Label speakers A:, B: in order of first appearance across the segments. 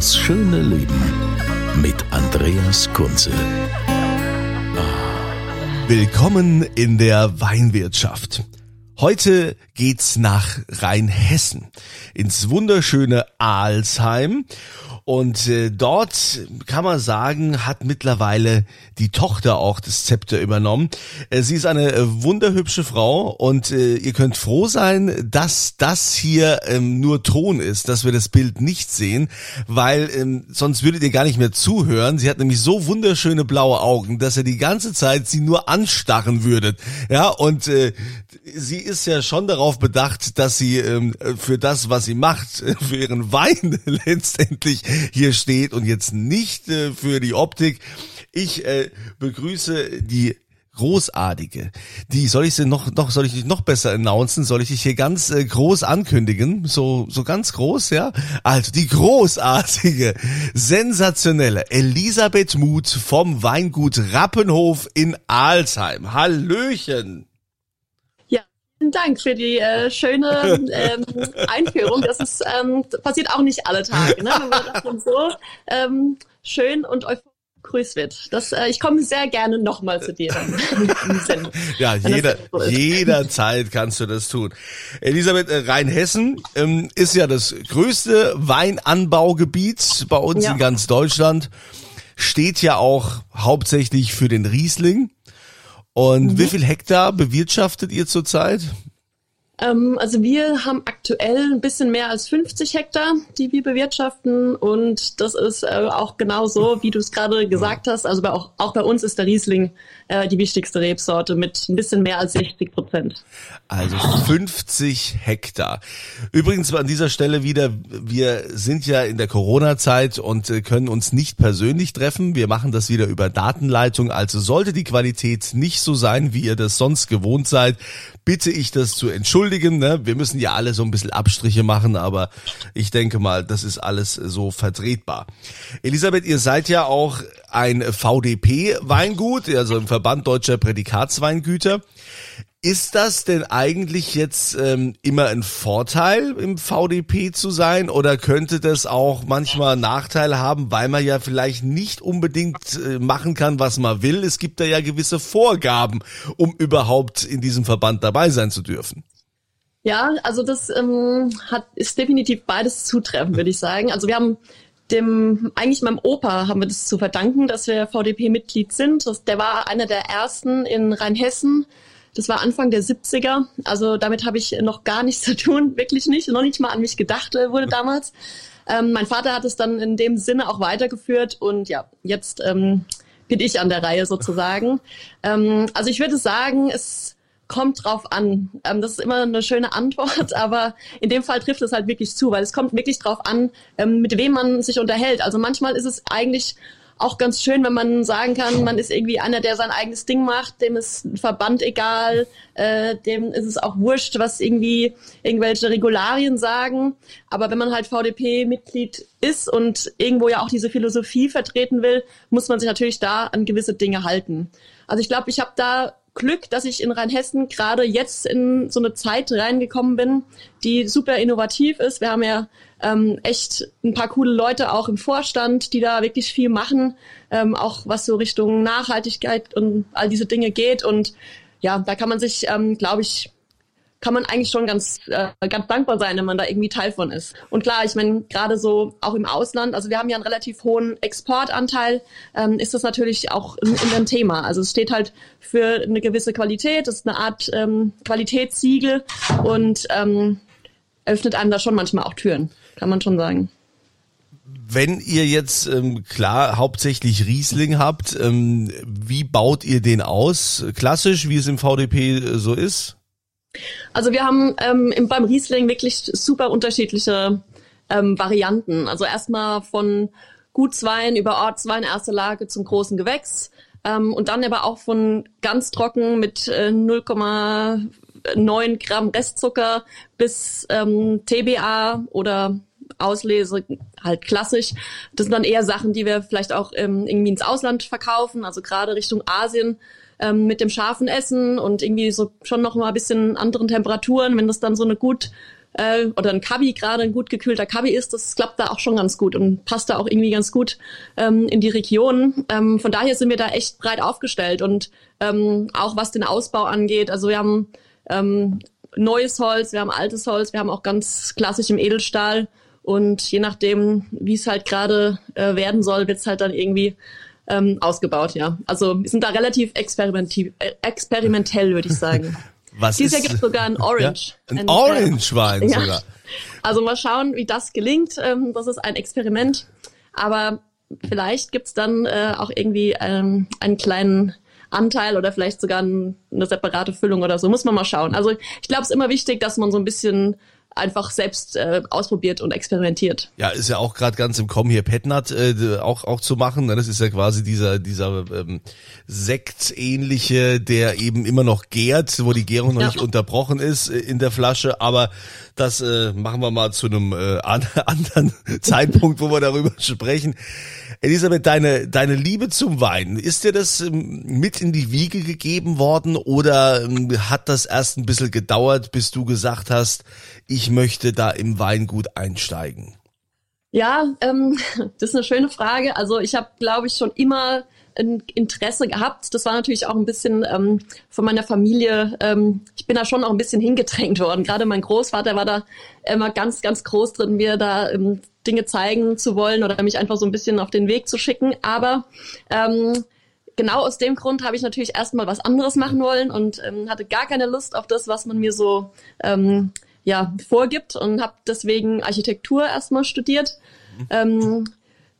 A: Das schöne Leben mit Andreas Kunze.
B: Willkommen in der Weinwirtschaft. Heute geht's nach Rheinhessen ins wunderschöne Alsheim und äh, dort kann man sagen, hat mittlerweile die Tochter auch das Zepter übernommen. Äh, sie ist eine äh, wunderhübsche Frau und äh, ihr könnt froh sein, dass das hier ähm, nur Ton ist, dass wir das Bild nicht sehen, weil ähm, sonst würdet ihr gar nicht mehr zuhören. Sie hat nämlich so wunderschöne blaue Augen, dass ihr die ganze Zeit sie nur anstarren würdet. Ja, und äh, sie ist ja schon darauf bedacht, dass sie ähm, für das, was sie macht, für ihren Wein letztendlich hier steht und jetzt nicht äh, für die Optik. Ich äh, begrüße die großartige. Die soll ich sie noch noch soll ich dich noch besser announcen? Soll ich dich hier ganz äh, groß ankündigen? So so ganz groß, ja? Also die großartige, sensationelle Elisabeth Muth vom Weingut Rappenhof in Alsheim. Hallöchen.
C: Vielen Dank für die äh, schöne ähm, Einführung. Das ist ähm, passiert auch nicht alle Tage, ne? wenn man davon so ähm, schön und euphorisch grüßt wird. Das, äh, ich komme sehr gerne nochmal zu dir. Dann,
B: ja, jeder, so jederzeit kannst du das tun. Elisabeth, äh, Rheinhessen ähm, ist ja das größte Weinanbaugebiet bei uns ja. in ganz Deutschland. Steht ja auch hauptsächlich für den Riesling. Und mhm. wie viel Hektar bewirtschaftet ihr zurzeit?
C: Ähm, also wir haben aktuell ein bisschen mehr als 50 Hektar, die wir bewirtschaften. Und das ist äh, auch genau so, wie du es gerade gesagt hast. Also bei, auch, auch bei uns ist der Riesling äh, die wichtigste Rebsorte mit ein bisschen mehr als 60 Prozent.
B: Also 50 Hektar. Übrigens an dieser Stelle wieder, wir sind ja in der Corona-Zeit und äh, können uns nicht persönlich treffen. Wir machen das wieder über Datenleitung. Also sollte die Qualität nicht so sein, wie ihr das sonst gewohnt seid, bitte ich das zu entschuldigen. Ne? Wir müssen ja alle so ein bisschen Abstriche machen, aber ich denke mal, das ist alles so vertretbar. Elisabeth, ihr seid ja auch ein VDP-Weingut, also im Verband Deutscher Prädikatsweingüter. Ist das denn eigentlich jetzt ähm, immer ein Vorteil, im VDP zu sein oder könnte das auch manchmal Nachteile haben, weil man ja vielleicht nicht unbedingt äh, machen kann, was man will? Es gibt da ja gewisse Vorgaben, um überhaupt in diesem Verband dabei sein zu dürfen.
C: Ja, also das ähm, hat, ist definitiv beides zutreffend, würde ich sagen. Also wir haben dem, eigentlich meinem Opa haben wir das zu verdanken, dass wir VDP-Mitglied sind. Das, der war einer der ersten in Rheinhessen. Das war Anfang der 70er. Also damit habe ich noch gar nichts zu tun, wirklich nicht. Noch nicht mal an mich gedacht äh, wurde damals. Ähm, mein Vater hat es dann in dem Sinne auch weitergeführt und ja, jetzt ähm, bin ich an der Reihe sozusagen. Ähm, also ich würde sagen, es kommt drauf an. Ähm, das ist immer eine schöne Antwort, aber in dem Fall trifft es halt wirklich zu, weil es kommt wirklich drauf an, ähm, mit wem man sich unterhält. Also manchmal ist es eigentlich auch ganz schön, wenn man sagen kann, man ist irgendwie einer, der sein eigenes Ding macht, dem ist ein Verband egal, äh, dem ist es auch wurscht, was irgendwie irgendwelche Regularien sagen. Aber wenn man halt VDP-Mitglied ist und irgendwo ja auch diese Philosophie vertreten will, muss man sich natürlich da an gewisse Dinge halten. Also ich glaube, ich habe da Glück, dass ich in Rheinhessen gerade jetzt in so eine Zeit reingekommen bin, die super innovativ ist. Wir haben ja ähm, echt ein paar coole Leute auch im Vorstand, die da wirklich viel machen, ähm, auch was so Richtung Nachhaltigkeit und all diese Dinge geht. Und ja, da kann man sich, ähm, glaube ich, kann man eigentlich schon ganz, äh, ganz dankbar sein, wenn man da irgendwie Teil von ist. Und klar, ich meine, gerade so auch im Ausland, also wir haben ja einen relativ hohen Exportanteil, ähm, ist das natürlich auch in, in Thema. Also es steht halt für eine gewisse Qualität, das ist eine Art ähm, Qualitätssiegel und ähm, öffnet einem da schon manchmal auch Türen, kann man schon sagen.
B: wenn ihr jetzt ähm, klar hauptsächlich Riesling habt, ähm, wie baut ihr den aus? Klassisch, wie es im VDP äh, so ist?
C: Also wir haben ähm, im, beim Riesling wirklich super unterschiedliche ähm, Varianten. Also erstmal von Gutswein über Ortswein, erste Lage zum großen Gewächs. Ähm, und dann aber auch von ganz trocken mit äh, 0,9 Gramm Restzucker bis ähm, TBA oder Auslese, halt klassisch. Das sind dann eher Sachen, die wir vielleicht auch ähm, irgendwie ins Ausland verkaufen, also gerade Richtung Asien ähm, mit dem scharfen Essen und irgendwie so schon noch mal ein bisschen anderen Temperaturen, wenn das dann so eine gut äh, oder ein Kabi gerade ein gut gekühlter Kabi ist, das klappt da auch schon ganz gut und passt da auch irgendwie ganz gut ähm, in die Region. Ähm, von daher sind wir da echt breit aufgestellt und ähm, auch was den Ausbau angeht. Also wir haben ähm, neues Holz, wir haben altes Holz, wir haben auch ganz klassisch im Edelstahl und je nachdem, wie es halt gerade äh, werden soll, wird es halt dann irgendwie ähm, ausgebaut, ja. Also wir sind da relativ experimenti äh, experimentell, würde ich sagen.
B: Was
C: Dieses Jahr
B: ist,
C: gibt es sogar ein Orange.
B: Ja? Ein,
C: Ein,
B: Orange-Wein
C: ja.
B: sogar.
C: Also mal schauen, wie das gelingt. Ähm, das ist ein Experiment. Aber vielleicht gibt's dann äh, auch irgendwie ähm, einen kleinen Anteil oder vielleicht sogar ein, eine separate Füllung oder so. Muss man mal schauen. Also ich glaube, es ist immer wichtig, dass man so ein bisschen einfach selbst äh, ausprobiert und experimentiert.
B: Ja, ist ja auch gerade ganz im Kommen hier Petnat äh, auch auch zu machen. ne? Das ist ja quasi dieser dieser ähm, Sektähnliche, der eben immer noch gärt, wo die Gärung noch
C: Ja.
B: nicht unterbrochen ist äh, in der Flasche. Aber das äh, machen wir mal zu einem äh, an, anderen Zeitpunkt, wo wir darüber sprechen. Elisabeth, deine deine Liebe zum Wein, ist dir das ähm, mit in die Wiege gegeben worden oder ähm, hat das erst ein bisschen gedauert, bis du gesagt hast, ich möchte da im Weingut einsteigen?
C: Ja, ähm, das ist eine schöne Frage. Also ich habe, glaube ich, schon immer ein Interesse gehabt. Das war natürlich auch ein bisschen ähm, von meiner Familie. Ähm, ich bin da schon auch ein bisschen hingedrängt worden. Gerade mein Großvater war da immer ganz, ganz groß drin, mir da ähm, Dinge zeigen zu wollen oder mich einfach so ein bisschen auf den Weg zu schicken. Aber ähm, genau aus dem Grund habe ich natürlich erstmal was anderes machen wollen und ähm, hatte gar keine Lust auf das, was man mir so ähm, ja, vorgibt und habe deswegen Architektur erstmal studiert. Ähm,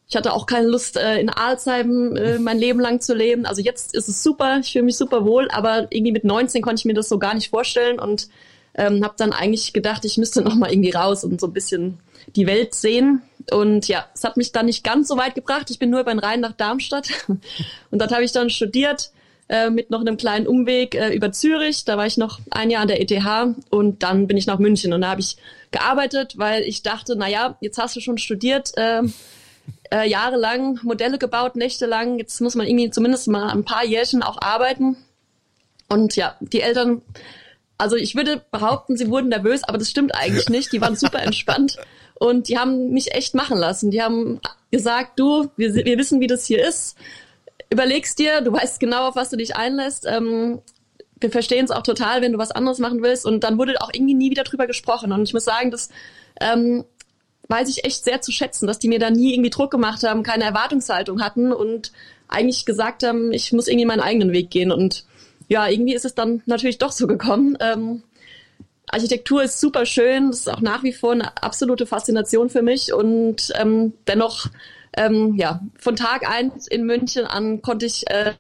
C: ich hatte auch keine Lust, äh, in Alzheimer äh, mein Leben lang zu leben. Also jetzt ist es super, ich fühle mich super wohl, aber irgendwie mit 19 konnte ich mir das so gar nicht vorstellen und ähm, habe dann eigentlich gedacht, ich müsste noch mal irgendwie raus und so ein bisschen die Welt sehen. Und ja, es hat mich dann nicht ganz so weit gebracht. Ich bin nur über den Rhein nach Darmstadt und dort habe ich dann studiert äh, mit noch einem kleinen Umweg äh, über Zürich. Da war ich noch ein Jahr an der ETH und dann bin ich nach München und da habe ich gearbeitet, weil ich dachte, na ja, jetzt hast du schon studiert, äh, äh, jahrelang Modelle gebaut, nächtelang. Jetzt muss man irgendwie zumindest mal ein paar Jährchen auch arbeiten. Und ja, die Eltern, also ich würde behaupten, sie wurden nervös, aber das stimmt eigentlich nicht. Die waren super entspannt und die haben mich echt machen lassen. Die haben gesagt, du, wir, wir wissen, wie das hier ist. Überlegst dir, du weißt genau, auf was du dich einlässt. Ähm, wir verstehen es auch total, wenn du was anderes machen willst. Und dann wurde auch irgendwie nie wieder drüber gesprochen. Und ich muss sagen, das ähm, weiß ich echt sehr zu schätzen, dass die mir da nie irgendwie Druck gemacht haben, keine Erwartungshaltung hatten und eigentlich gesagt haben, ich muss irgendwie meinen eigenen Weg gehen. Und ja, irgendwie ist es dann natürlich doch so gekommen. Ähm, Architektur ist super schön, das ist auch nach wie vor eine absolute Faszination für mich und ähm, dennoch, ähm, ja, von Tag eins in München an konnte ich äh,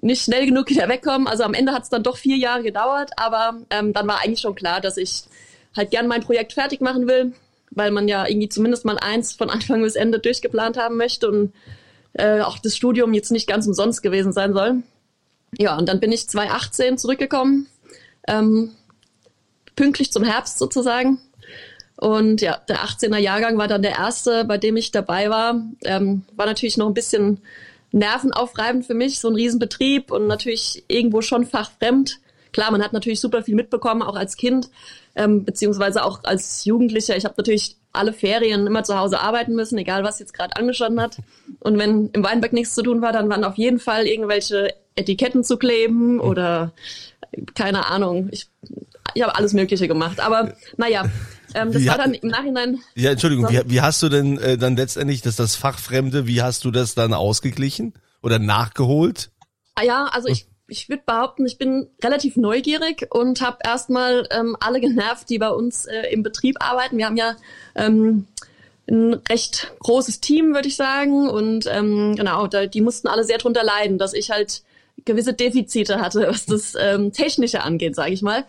C: nicht schnell genug wieder wegkommen. Also am Ende hat es dann doch vier Jahre gedauert, aber ähm, dann war eigentlich schon klar, dass ich halt gern mein Projekt fertig machen will, weil man ja irgendwie zumindest mal eins von Anfang bis Ende durchgeplant haben möchte und äh, auch das Studium jetzt nicht ganz umsonst gewesen sein soll. Ja, und dann bin ich 2018 zurückgekommen, ähm, pünktlich zum Herbst sozusagen. Und ja, der 18er Jahrgang war dann der erste, bei dem ich dabei war. Ähm, war natürlich noch ein bisschen nervenaufreibend für mich, so ein Riesenbetrieb und natürlich irgendwo schon fachfremd. Klar, man hat natürlich super viel mitbekommen, auch als Kind, ähm, beziehungsweise auch als Jugendlicher. Ich habe natürlich alle Ferien immer zu Hause arbeiten müssen, egal was jetzt gerade angestanden hat. Und wenn im Weinberg nichts zu tun war, dann waren auf jeden Fall irgendwelche Etiketten zu kleben oder keine Ahnung. Ich, ich habe alles Mögliche gemacht. Aber naja, ähm, das
B: Wie
C: war dann im Nachhinein.
B: Ja, Entschuldigung,
C: So.
B: wie, wie hast du denn äh, dann letztendlich das, das Fachfremde, wie hast du das dann ausgeglichen oder nachgeholt?
C: Ah ja, also ich, ich würde behaupten, ich bin relativ neugierig und habe erstmal ähm, alle genervt, die bei uns äh, im Betrieb arbeiten. Wir haben ja ähm, ein recht großes Team, würde ich sagen. Und ähm, genau, da, die mussten alle sehr drunter leiden, dass ich halt gewisse Defizite hatte, was das ähm, Technische angeht, sage ich mal.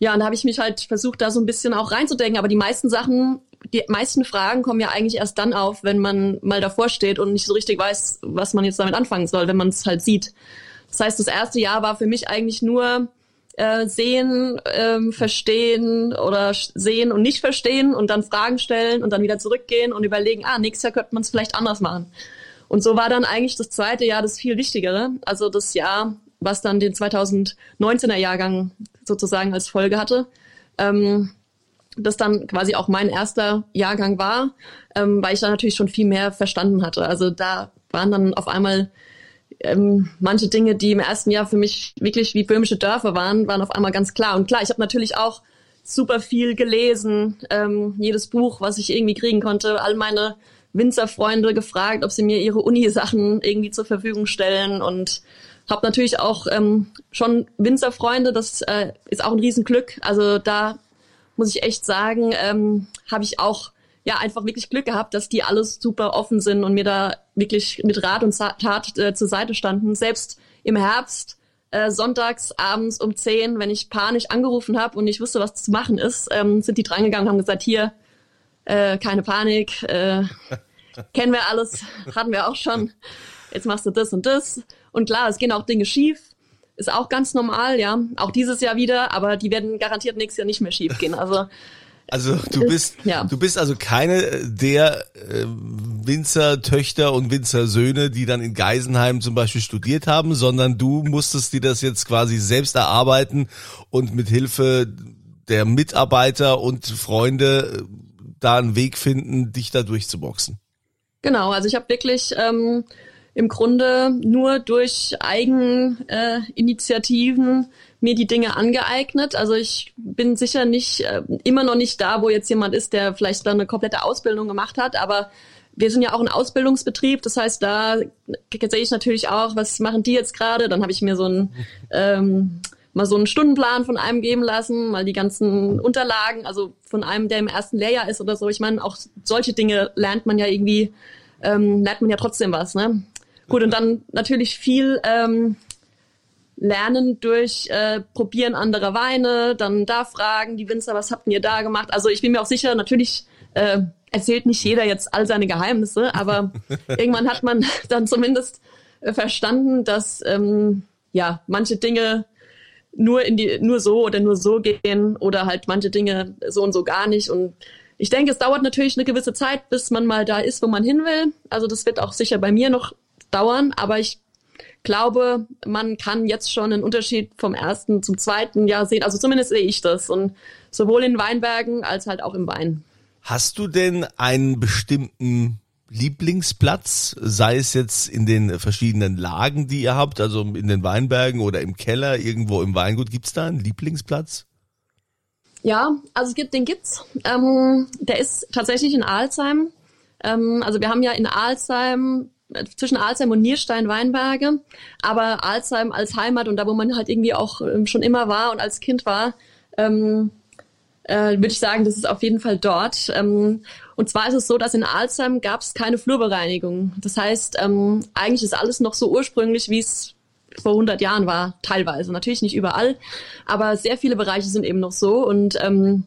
C: Ja, und da habe ich mich halt versucht, da so ein bisschen auch reinzudenken. Aber die meisten Sachen, die meisten Fragen kommen ja eigentlich erst dann auf, wenn man mal davor steht und nicht so richtig weiß, was man jetzt damit anfangen soll, wenn man es halt sieht. Das heißt, das erste Jahr war für mich eigentlich nur äh, sehen, ähm, verstehen oder sehen und nicht verstehen und dann Fragen stellen und dann wieder zurückgehen und überlegen, ah, nächstes Jahr könnte man es vielleicht anders machen. Und so war dann eigentlich das zweite Jahr das viel wichtigere, also das Jahr, was dann den 2019er Jahrgang sozusagen als Folge hatte. Ähm, das dann quasi auch mein erster Jahrgang war, ähm, weil ich da natürlich schon viel mehr verstanden hatte. Also da waren dann auf einmal ähm, manche Dinge, die im ersten Jahr für mich wirklich wie böhmische Dörfer waren, waren auf einmal ganz klar. Und klar, ich habe natürlich auch super viel gelesen, ähm, jedes Buch, was ich irgendwie kriegen konnte, all meine Winzerfreunde gefragt, ob sie mir ihre Uni-Sachen irgendwie zur Verfügung stellen und habe natürlich auch ähm, schon Winzerfreunde, das äh, ist auch ein Riesenglück. Also da muss ich echt sagen, ähm, habe ich auch ja einfach wirklich Glück gehabt, dass die alles super offen sind und mir da wirklich mit Rat und Tat äh, zur Seite standen. Selbst im Herbst, äh, sonntags abends um 10, wenn ich panisch angerufen habe und ich wusste, was zu machen ist, ähm, sind die drangegangen und haben gesagt, hier, äh, keine Panik, äh, kennen wir alles, hatten wir auch schon, jetzt machst du das und das. Und klar, es gehen auch Dinge schief, ist auch ganz normal, ja, auch dieses Jahr wieder, aber die werden garantiert nächstes Jahr nicht mehr schief gehen. Also
B: also du bist, ja. du bist also keine der äh, Winzer-Töchter und Winzer-Söhne, die dann in Geisenheim zum Beispiel studiert haben, sondern du musstest dir das jetzt quasi selbst erarbeiten und mit Hilfe der Mitarbeiter und Freunde äh, da einen Weg finden, dich da durchzuboxen.
C: Genau, also ich habe wirklich ähm, im Grunde nur durch Eigeninitiativen äh, mir die Dinge angeeignet. Also ich bin sicher nicht äh, immer noch nicht da, wo jetzt jemand ist, der vielleicht dann eine komplette Ausbildung gemacht hat, aber wir sind ja auch ein Ausbildungsbetrieb, das heißt, da sehe ich natürlich auch, was machen die jetzt gerade? Dann habe ich mir so ein ähm, mal so einen Stundenplan von einem geben lassen, mal die ganzen Unterlagen, also von einem, der im ersten Lehrjahr ist oder so. Ich meine, auch solche Dinge lernt man ja irgendwie, ähm, lernt man ja trotzdem was, ne? Gut, und dann natürlich viel ähm, lernen durch äh, Probieren anderer Weine, dann da fragen, die Winzer, was habt ihr da gemacht? Also ich bin mir auch sicher, natürlich äh, erzählt nicht jeder jetzt all seine Geheimnisse, aber irgendwann hat man dann zumindest äh, verstanden, dass ähm, ja manche Dinge nur in die nur so oder nur so gehen oder halt manche Dinge so und so gar nicht und ich denke, es dauert natürlich eine gewisse Zeit, bis man mal da ist, wo man hin will. Also das wird auch sicher bei mir noch dauern, aber ich glaube, man kann jetzt schon einen Unterschied vom ersten zum zweiten Jahr sehen. Also zumindest sehe ich das. Und sowohl in Weinbergen als halt auch im Wein.
B: Hast du denn einen bestimmten Lieblingsplatz, sei es jetzt in den verschiedenen Lagen, die ihr habt, also in den Weinbergen oder im Keller, irgendwo im Weingut, gibt's da einen Lieblingsplatz?
C: Ja, also es gibt, den gibt's. Ähm, der ist tatsächlich in Alzheim. Ähm, also wir haben ja in Alzheim zwischen Alzheim und Nierstein Weinberge, aber Alzheim als Heimat und da, wo man halt irgendwie auch ähm, schon immer war und als Kind war, ähm, äh, würde ich sagen, das ist auf jeden Fall dort. Ähm, und zwar ist es so, dass in Alzheim gab es keine Flurbereinigung. Das heißt, ähm, eigentlich ist alles noch so ursprünglich, wie es vor 100 Jahren war, teilweise. Natürlich nicht überall, aber sehr viele Bereiche sind eben noch so und ähm,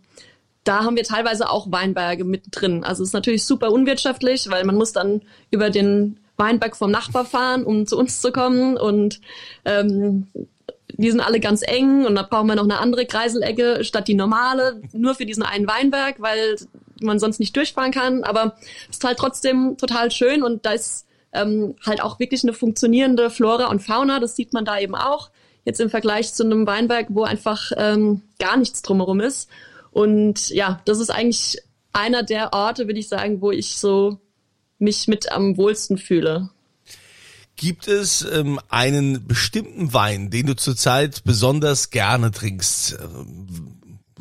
C: da haben wir teilweise auch Weinberge mit drin. Also es ist natürlich super unwirtschaftlich, weil man muss dann über den Weinberg vom Nachbar fahren, um zu uns zu kommen. Und ähm, die sind alle ganz eng und da brauchen wir noch eine andere Kreiselecke statt die normale, nur für diesen einen Weinberg, weil man sonst nicht durchfahren kann. Aber es ist halt trotzdem total schön und da ist ähm, halt auch wirklich eine funktionierende Flora und Fauna. Das sieht man da eben auch. Jetzt im Vergleich zu einem Weinberg, wo einfach ähm, gar nichts drumherum ist. Und ja, das ist eigentlich einer der Orte, würde ich sagen, wo ich so mich mit am wohlsten fühle.
B: Gibt es ähm, einen bestimmten Wein, den du zurzeit besonders gerne trinkst? Ähm,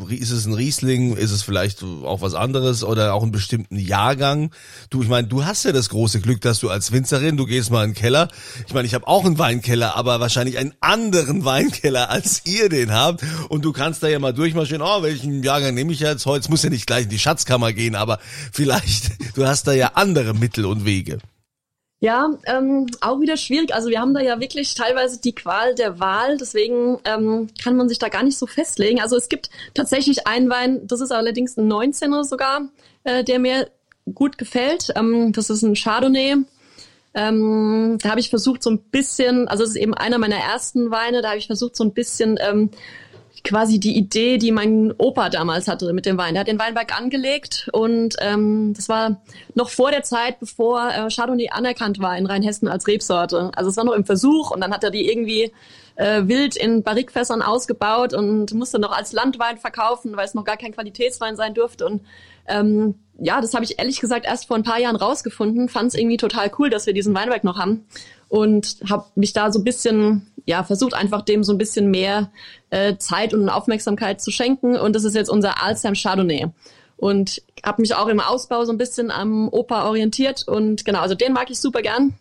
B: ist es ein Riesling, ist es vielleicht auch was anderes oder auch einen bestimmten Jahrgang? Du, ich meine, du hast ja das große Glück, dass du als Winzerin, du gehst mal in den Keller. Ich meine, ich habe auch einen Weinkeller, aber wahrscheinlich einen anderen Weinkeller, als ihr den habt. Und du kannst da ja mal durchmarschieren, oh, welchen Jahrgang nehme ich jetzt heute? Muss ja nicht gleich in die Schatzkammer gehen, aber vielleicht, du hast da ja andere Mittel und Wege.
C: Ja, ähm, auch wieder schwierig. Also wir haben da ja wirklich teilweise die Qual der Wahl, deswegen ähm, kann man sich da gar nicht so festlegen. Also es gibt tatsächlich einen Wein, das ist allerdings ein 19er sogar, äh, der mir gut gefällt. Ähm, das ist ein Chardonnay. Ähm, da habe ich versucht so ein bisschen, also es ist eben einer meiner ersten Weine, da habe ich versucht so ein bisschen ähm, quasi die Idee, die mein Opa damals hatte mit dem Wein. Der hat den Weinberg angelegt und ähm, das war noch vor der Zeit, bevor äh, Chardonnay anerkannt war in Rheinhessen als Rebsorte. Also es war noch im Versuch und dann hat er die irgendwie äh, wild in Barrikfässern ausgebaut und musste noch als Landwein verkaufen, weil es noch gar kein Qualitätswein sein durfte. Und ähm, ja, das habe ich ehrlich gesagt erst vor ein paar Jahren rausgefunden, fand es irgendwie total cool, dass wir diesen Weinberg noch haben und habe mich da so ein bisschen ja versucht einfach dem so ein bisschen mehr äh, Zeit und Aufmerksamkeit zu schenken. Und das ist jetzt unser Alzheimer Chardonnay. Und habe mich auch im Ausbau so ein bisschen am Opa orientiert. Und genau also den mag ich super gern.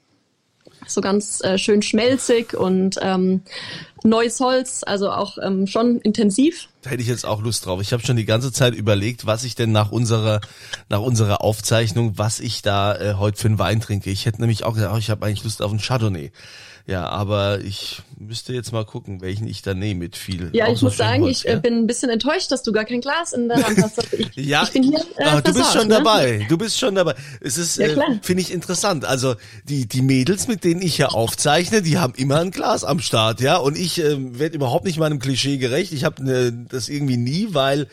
C: So ganz äh, schön schmelzig und ähm, neues Holz, also auch ähm, schon intensiv.
B: Da hätte ich jetzt auch Lust drauf. Ich habe schon die ganze Zeit überlegt, was ich denn nach unserer nach unserer Aufzeichnung, was ich da äh, heute für einen Wein trinke. Ich hätte nämlich auch gesagt, oh, ich habe eigentlich Lust auf einen Chardonnay. Ja, aber ich müsste jetzt mal gucken, welchen ich da nehme mit viel.
C: Ja, ich muss sagen, Holz, ich äh, ja? bin ein bisschen enttäuscht, dass du gar kein Glas in der Hand hast. Ich,
B: ja, ich bin hier. Äh, du bist schon ne? dabei. Du bist schon dabei. Es ist, ja, äh, finde ich interessant. Also die die Mädels, mit denen ich ja aufzeichne, die haben immer ein Glas am Start, ja. Und ich äh, werde überhaupt nicht meinem Klischee gerecht. Ich habe ne, das irgendwie nie, weil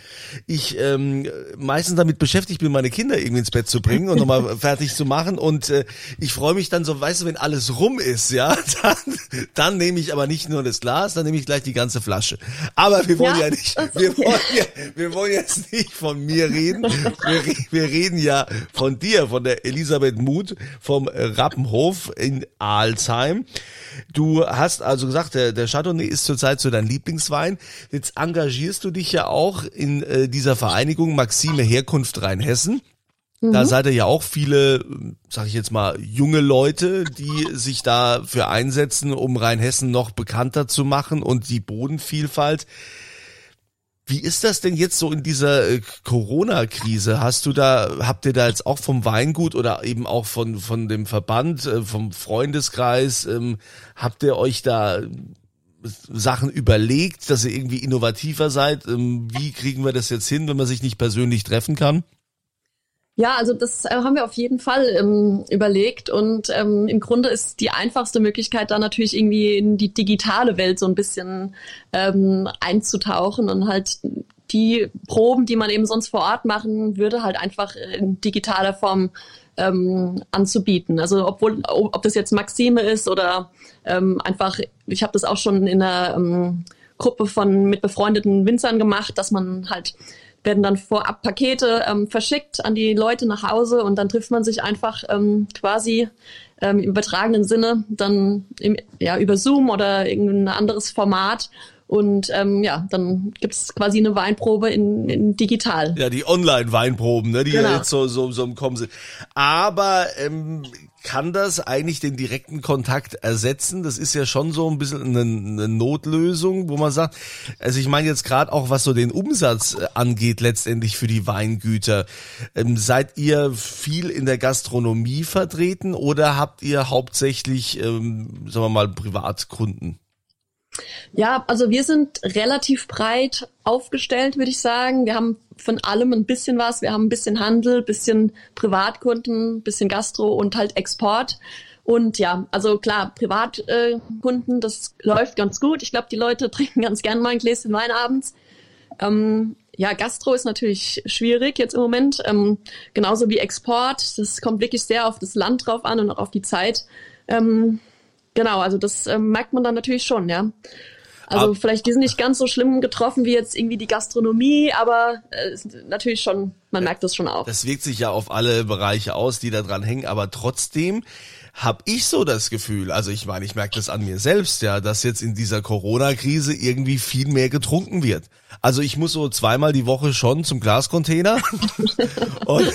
B: ich ähm, meistens damit beschäftigt bin, meine Kinder irgendwie ins Bett zu bringen und nochmal fertig zu machen. Und äh, ich freue mich dann so, weißt du, wenn alles rum ist, ja, dann, dann nehme ich aber nicht nur das Glas, dann nehme ich gleich die ganze Flasche. Aber wir wollen ja, ja nicht, wir wollen, ja, wir wollen jetzt nicht von mir reden. Wir, wir reden ja von dir, von der Elisabeth Muth vom Rappenhof in Alzheim. Du hast also gesagt, der, der Chardonnay ist zurzeit so dein Lieblingswein. Jetzt engagierst du dich ja auch in äh, dieser Vereinigung Maxime Herkunft Rheinhessen. Da mhm. seid ihr ja auch viele, sag ich jetzt mal, junge Leute, die sich dafür einsetzen, um Rheinhessen noch bekannter zu machen und die Bodenvielfalt. Wie ist das denn jetzt so in dieser äh, Corona-Krise? Hast du da, habt ihr da jetzt auch vom Weingut oder eben auch von, von dem Verband, äh, vom Freundeskreis, ähm, habt ihr euch da Sachen überlegt, dass ihr irgendwie innovativer seid? Ähm, wie kriegen wir das jetzt hin, wenn man sich nicht persönlich treffen kann?
C: Ja, also das äh, haben wir auf jeden Fall ähm, überlegt und ähm, im Grunde ist die einfachste Möglichkeit da natürlich irgendwie in die digitale Welt so ein bisschen ähm, einzutauchen und halt die Proben, die man eben sonst vor Ort machen würde, halt einfach in digitaler Form ähm, anzubieten. Also obwohl, ob das jetzt Maxime ist oder ähm, einfach, ich habe das auch schon in einer ähm, Gruppe von mit befreundeten Winzern gemacht, dass man halt werden dann vorab Pakete ähm, verschickt an die Leute nach Hause und dann trifft man sich einfach ähm, quasi ähm, im übertragenen Sinne dann im, ja, über Zoom oder irgendein anderes Format und ähm, ja, dann gibt's quasi eine Weinprobe in, in digital.
B: Ja, die Online-Weinproben, ne, die genau. ja jetzt so, so, so im Kommen sind. Aber ähm, kann das eigentlich den direkten Kontakt ersetzen? Das ist ja schon so ein bisschen eine, eine Notlösung, wo man sagt, also ich meine jetzt gerade auch, was so den Umsatz äh, angeht, letztendlich für die Weingüter. Ähm, seid ihr viel in der Gastronomie vertreten oder habt ihr hauptsächlich, ähm, sagen wir mal, Privatkunden?
C: Ja, also wir sind relativ breit aufgestellt, würde ich sagen. Wir haben von allem ein bisschen was. Wir haben ein bisschen Handel, bisschen Privatkunden, bisschen Gastro und halt Export. Und ja, also klar, Privatkunden, das läuft ganz gut. Ich glaube, die Leute trinken ganz gern mal ein Gläschen Wein abends. Ähm, ja, Gastro ist natürlich schwierig jetzt im Moment, ähm, genauso wie Export. Das kommt wirklich sehr auf das Land drauf an und auch auf die Zeit. Ähm, Genau, also das äh, merkt man dann natürlich schon, ja. Also
B: Ab-
C: vielleicht die sind nicht ganz so schlimm getroffen wie jetzt irgendwie die Gastronomie, aber äh, natürlich schon, man merkt das schon auch.
B: Das wirkt sich ja auf alle Bereiche aus, die da dran hängen, aber trotzdem habe ich so das Gefühl, also ich meine, ich merke das an mir selbst, ja, dass jetzt in dieser Corona-Krise irgendwie viel mehr getrunken wird. Also ich muss so zweimal die Woche schon zum Glascontainer und,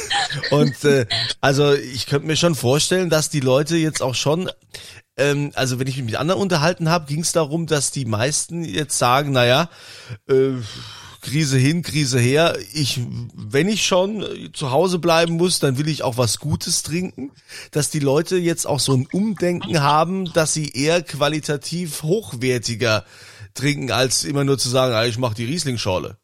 B: und äh, also ich könnte mir schon vorstellen, dass die Leute jetzt auch schon ähm, also wenn ich mich mit anderen unterhalten habe, ging es darum, dass die meisten jetzt sagen, naja, äh, Krise hin, Krise her. Ich, wenn ich schon äh, zu Hause bleiben muss, dann will ich auch was Gutes trinken. Dass die Leute jetzt auch so ein Umdenken haben, dass sie eher qualitativ hochwertiger trinken, als immer nur zu sagen, ah, ich mache die Riesling-Schorle.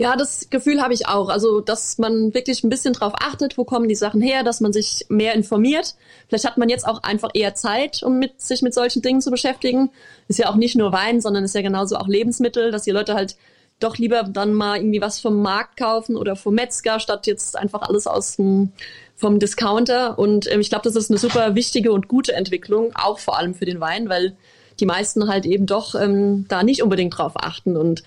C: Ja, das Gefühl habe ich auch. Also, dass man wirklich ein bisschen drauf achtet, wo kommen die Sachen her, dass man sich mehr informiert. Vielleicht hat man jetzt auch einfach eher Zeit, um mit, sich mit solchen Dingen zu beschäftigen. Ist ja auch nicht nur Wein, sondern ist ja genauso auch Lebensmittel, dass die Leute halt doch lieber dann mal irgendwie was vom Markt kaufen oder vom Metzger, statt jetzt einfach alles aus dem, vom Discounter. Und ähm, ich glaube, das ist eine super wichtige und gute Entwicklung, auch vor allem für den Wein, weil die meisten halt eben doch ähm, da nicht unbedingt drauf achten. Und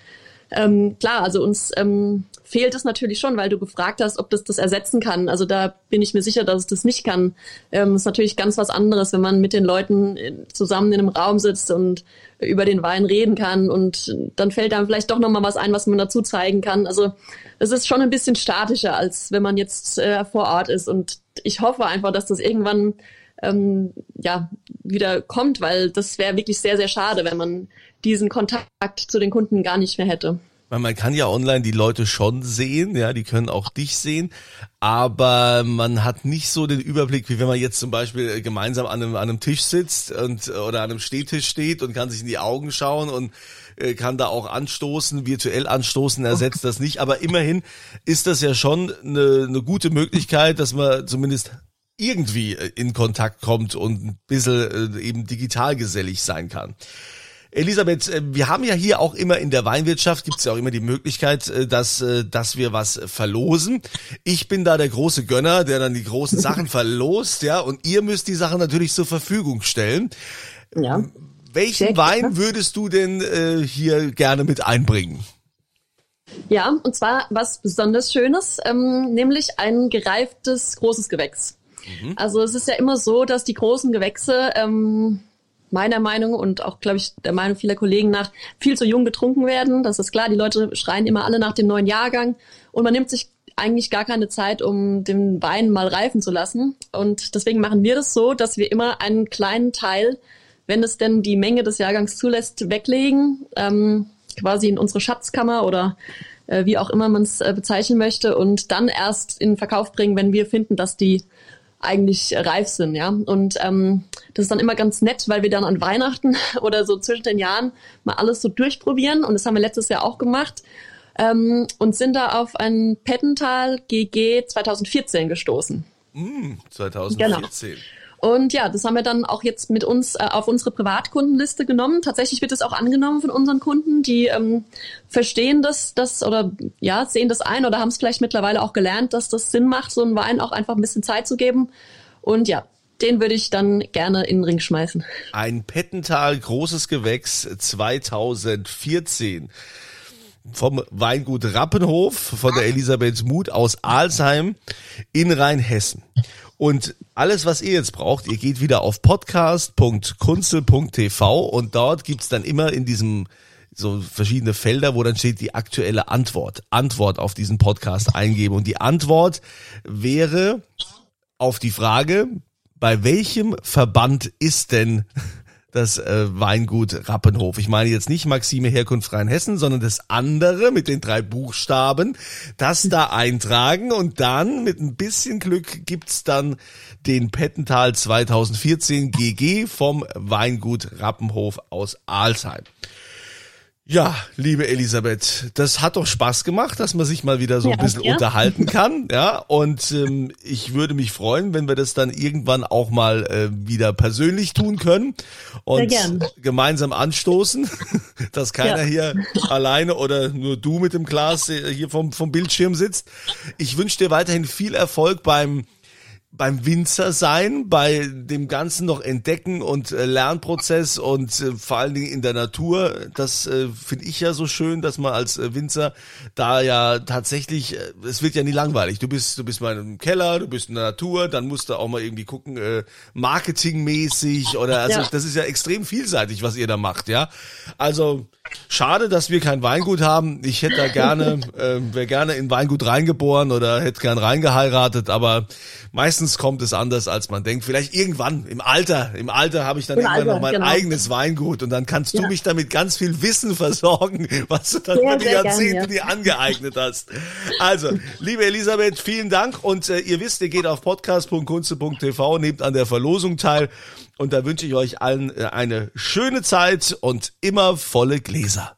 C: ähm, klar, also uns ähm, fehlt es natürlich schon, weil du gefragt hast, ob das das ersetzen kann. Also da bin ich mir sicher, dass es das nicht kann. Ähm, ist natürlich ganz was anderes, wenn man mit den Leuten äh, zusammen in einem Raum sitzt und über den Wein reden kann und dann fällt einem vielleicht doch noch mal was ein, was man dazu zeigen kann. Also es ist schon ein bisschen statischer, als wenn man jetzt äh, vor Ort ist. Und ich hoffe einfach, dass das irgendwann ähm, ja wieder kommt, weil das wäre wirklich sehr, sehr schade, wenn man diesen Kontakt zu den Kunden gar nicht mehr hätte.
B: Man kann ja online die Leute schon sehen, ja, die können auch dich sehen, aber man hat nicht so den Überblick, wie wenn man jetzt zum Beispiel gemeinsam an einem, an einem Tisch sitzt und oder an einem Stehtisch steht und kann sich in die Augen schauen und äh, kann da auch anstoßen, virtuell anstoßen, ersetzt das nicht. Aber immerhin ist das ja schon eine, eine gute Möglichkeit, dass man zumindest irgendwie äh, in Kontakt kommt und ein bisschen äh, eben digital gesellig sein kann. Elisabeth, äh, wir haben ja hier auch immer in der Weinwirtschaft, gibt es ja auch immer die Möglichkeit, äh, dass, äh, dass wir was verlosen. Ich bin da der große Gönner, der dann die großen Sachen verlost, ja, und ihr müsst die Sachen natürlich zur Verfügung stellen.
C: Ja.
B: Welchen
C: Sehr
B: Wein
C: gerne.
B: würdest du denn äh, hier gerne mit einbringen?
C: Ja, und zwar was besonders Schönes, ähm, nämlich ein gereiftes großes Gewächs. Also es ist ja immer so, dass die großen Gewächse ähm, meiner Meinung und auch, glaube ich, der Meinung vieler Kollegen nach viel zu jung getrunken werden. Das ist klar, die Leute schreien immer alle nach dem neuen Jahrgang und man nimmt sich eigentlich gar keine Zeit, um den Wein mal reifen zu lassen. Und deswegen machen wir das so, dass wir immer einen kleinen Teil, wenn es denn die Menge des Jahrgangs zulässt, weglegen, ähm, quasi in unsere Schatzkammer oder äh, wie auch immer man es äh, bezeichnen möchte und dann erst in Verkauf bringen, wenn wir finden, dass die eigentlich reif sind, ja. Und ähm, das ist dann immer ganz nett, weil wir dann an Weihnachten oder so zwischen den Jahren mal alles so durchprobieren. Und das haben wir letztes Jahr auch gemacht. Ähm, und sind da auf ein Pettental GG 2014 gestoßen.
B: 2014.
C: Und ja, das haben wir dann auch jetzt mit uns äh, auf unsere Privatkundenliste genommen. Tatsächlich wird es auch angenommen von unseren Kunden, die ähm, verstehen das, das oder ja, sehen das ein oder haben es vielleicht mittlerweile auch gelernt, dass das Sinn macht, so einen Wein auch einfach ein bisschen Zeit zu geben. Und ja, den würde ich dann gerne in den Ring schmeißen.
B: Ein Pettental großes Gewächs 2014 vom Weingut Rappenhof von der Elisabeth Muth aus Alsheim in Rheinhessen. Und alles, was ihr jetzt braucht, ihr geht wieder auf podcast.kunzel.tv und dort gibt's dann immer in diesem so verschiedene Felder, wo dann steht die aktuelle Antwort. Antwort auf diesen Podcast eingeben. Und die Antwort wäre auf die Frage, bei welchem Verband ist denn das äh, Weingut Rappenhof? Ich meine jetzt nicht Maxime Herkunft Rheinhessen, sondern das andere mit den drei Buchstaben, das da eintragen und dann mit ein bisschen Glück gibt's dann den Pettental 2014 GG vom Weingut Rappenhof aus Alsheim. Ja, liebe Elisabeth, das hat doch Spaß gemacht, dass man sich mal wieder so ein
C: Ja,
B: bisschen
C: ja.
B: unterhalten kann, ja. Und ähm, ich würde mich freuen, wenn wir das dann irgendwann auch mal äh, wieder persönlich tun können und gemeinsam anstoßen, dass keiner
C: Ja.
B: hier alleine oder nur du mit dem Glas äh, hier vom vom Bildschirm sitzt. Ich wünsche dir weiterhin viel Erfolg beim beim Winzer sein, bei dem Ganzen noch entdecken und äh, Lernprozess und äh, vor allen Dingen in der Natur. Das äh, finde ich ja so schön, dass man als äh, Winzer da ja tatsächlich, äh, es wird ja nie langweilig. Du bist, du bist mal im Keller, du bist in der Natur, dann musst du auch mal irgendwie gucken, äh, marketingmäßig oder also
C: Ja.
B: das ist ja extrem vielseitig, was ihr da macht, ja. Also schade, dass wir kein Weingut haben. Ich hätte da gerne, äh, wäre gerne in Weingut reingeboren oder hätte gern reingeheiratet, aber meistens kommt es anders, als man denkt. Vielleicht irgendwann im Alter, im Alter habe ich dann
C: Im
B: irgendwann
C: Alter,
B: noch mein
C: genau.
B: eigenes Weingut und dann kannst du
C: Ja.
B: mich damit ganz viel Wissen versorgen, was du dann
C: Sehr,
B: über die
C: sehr gern,
B: Jahrzehnte
C: ja.
B: dir angeeignet hast. Also, liebe Elisabeth, vielen Dank und äh, ihr wisst, ihr geht auf podcast.kunze.tv, nehmt an der Verlosung teil und da wünsche ich euch allen äh, eine schöne Zeit und immer volle Gläser.